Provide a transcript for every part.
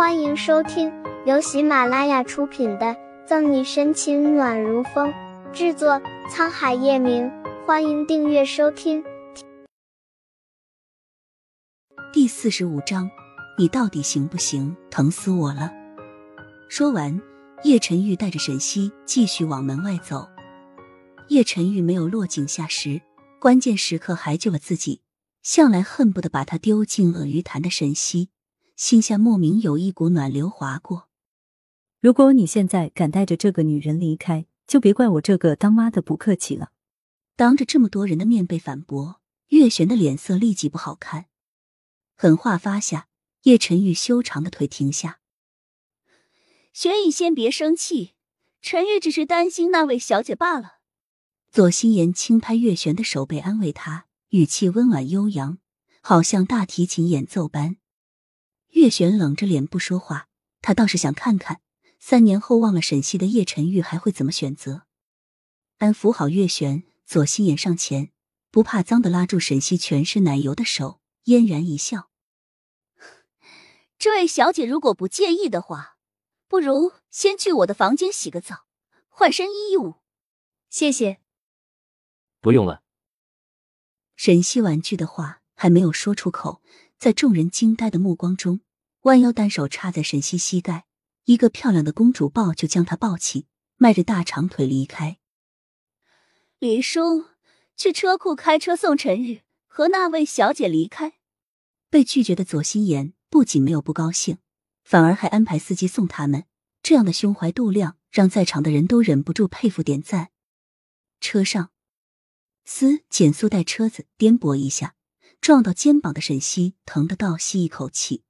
欢迎收听由喜马拉雅出品的《赠你深情暖如风》，制作沧海夜明。欢迎订阅收听。第四十五章，你到底行不行？疼死我了！说完，叶晨玉带着沈西继续往门外走。叶晨玉没有落井下石，关键时刻还救了自己。向来恨不得把他丢进鳄鱼潭的沈西，心下莫名有一股暖流划过。如果你现在敢带着这个女人离开，就别怪我这个当妈的不客气了。当着这么多人的面被反驳，月璇的脸色立即不好看。狠话发下，叶晨玉修长的腿停下。玄宇，先别生气，陈玉只是担心那位小姐罢了。左心言轻拍月璇的手背，安慰他。语气温婉悠扬，好像大提琴演奏般。月璇冷着脸不说话，他倒是想看看三年后忘了沈西的叶晨玉还会怎么选择。安抚好月璇，左心眼上前，不怕脏的拉住沈西全是奶油的手，嫣然一笑：“ 这位小姐如果不介意的话，不如先去我的房间洗个澡，换身衣物。”谢谢。不用了。沈西婉拒的话还没有说出口，在众人惊呆的目光中，弯腰单手插在沈西膝盖，一个漂亮的公主抱就将她抱起，迈着大长腿离开。李叔，去车库开车送陈宇和那位小姐离开。被拒绝的左心言不仅没有不高兴，反而还安排司机送他们。这样的胸怀度量，让在场的人都忍不住佩服点赞。车上。嘶！减速带车子颠簸一下，撞到肩膀的沈西疼得倒吸一口气。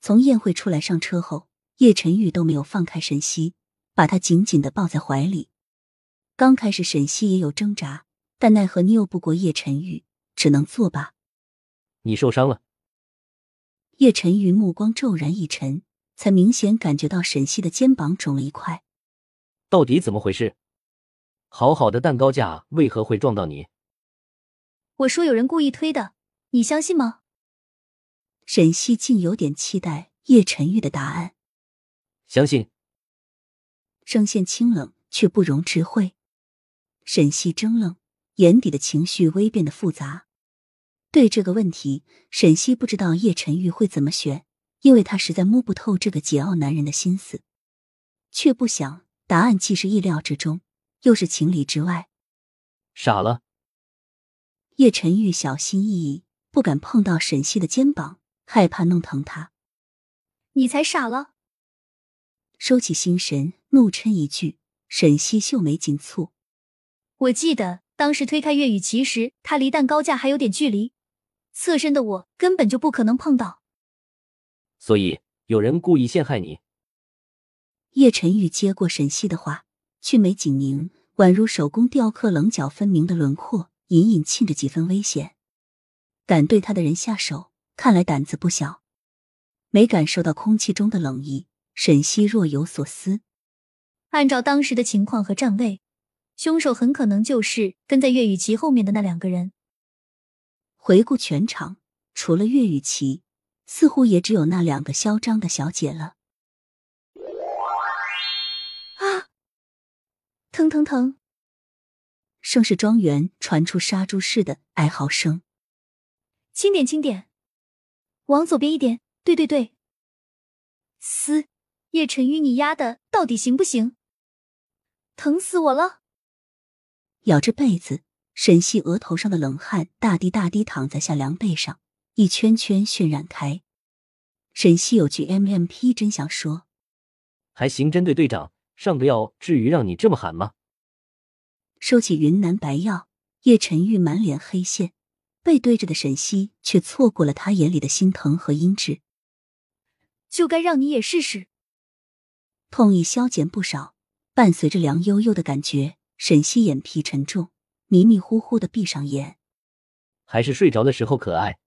从宴会出来上车后，叶晨玉都没有放开沈西，把他紧紧的抱在怀里。刚开始沈西也有挣扎，但奈何拗不过叶晨玉，只能作罢。你受伤了？叶晨玉目光骤然一沉，才明显感觉到沈西的肩膀肿了一块。到底怎么回事？好好的蛋糕架为何会撞到你？我说有人故意推的，你相信吗？沈西竟有点期待叶晨玉的答案。相信。声线清冷却不容置喙。沈西怔愣，眼底的情绪微变得复杂。对这个问题，沈西不知道叶晨玉会怎么选，因为他实在摸不透这个桀骜男人的心思。却不想答案既是意料之中。又是情理之外，傻了。叶晨玉小心翼翼，不敢碰到沈西的肩膀，害怕弄疼他。你才傻了！收起心神，怒嗔一句。沈西秀眉紧蹙。我记得当时推开岳雨琪时，他离蛋糕架还有点距离，侧身的我根本就不可能碰到。所以有人故意陷害你。叶晨玉接过沈西的话。俊眉紧拧，宛如手工雕刻，棱角分明的轮廓，隐隐沁着几分危险。敢对他的人下手，看来胆子不小。没感受到空气中的冷意，沈西若有所思。按照当时的情况和站位，凶手很可能就是跟在岳雨琪后面的那两个人。回顾全场，除了岳雨琪，似乎也只有那两个嚣张的小姐了。啊疼疼疼！盛世庄园传出杀猪似的哀嚎声。轻点，轻点，往左边一点。对对对。嘶！叶晨玉，你丫的到底行不行？疼死我了！咬着被子，沈西额头上的冷汗大滴大滴淌在下凉被上，一圈圈渲染开。沈西有句 M M P，真想说，还刑侦队队长。上个药至于让你这么喊吗？收起云南白药，叶晨玉满脸黑线，背对着的沈西却错过了他眼里的心疼和阴鸷。就该让你也试试。痛意消减不少，伴随着凉悠悠的感觉，沈西眼皮沉重，迷迷糊糊的闭上眼。还是睡着的时候可爱。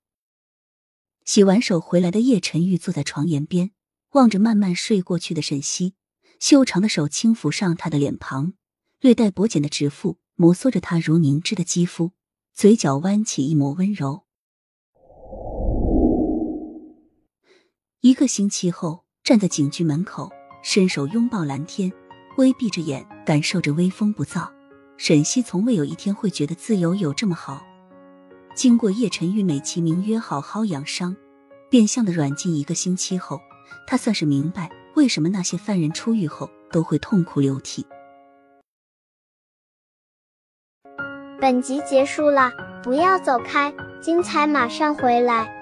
洗完手回来的叶晨玉坐在床沿边，望着慢慢睡过去的沈西。修长的手轻抚上他的脸庞，略带薄茧的指腹摩挲着他如凝脂的肌肤，嘴角弯起一抹温柔。一个星期后，站在警局门口，伸手拥抱蓝天，微闭着眼，感受着微风不燥。沈西从未有一天会觉得自由有这么好。经过叶晨玉美其名曰好好养伤，变相的软禁一个星期后，他算是明白为什么那些犯人出狱后都会痛哭流涕。本集结束了，不要走开，精彩马上回来。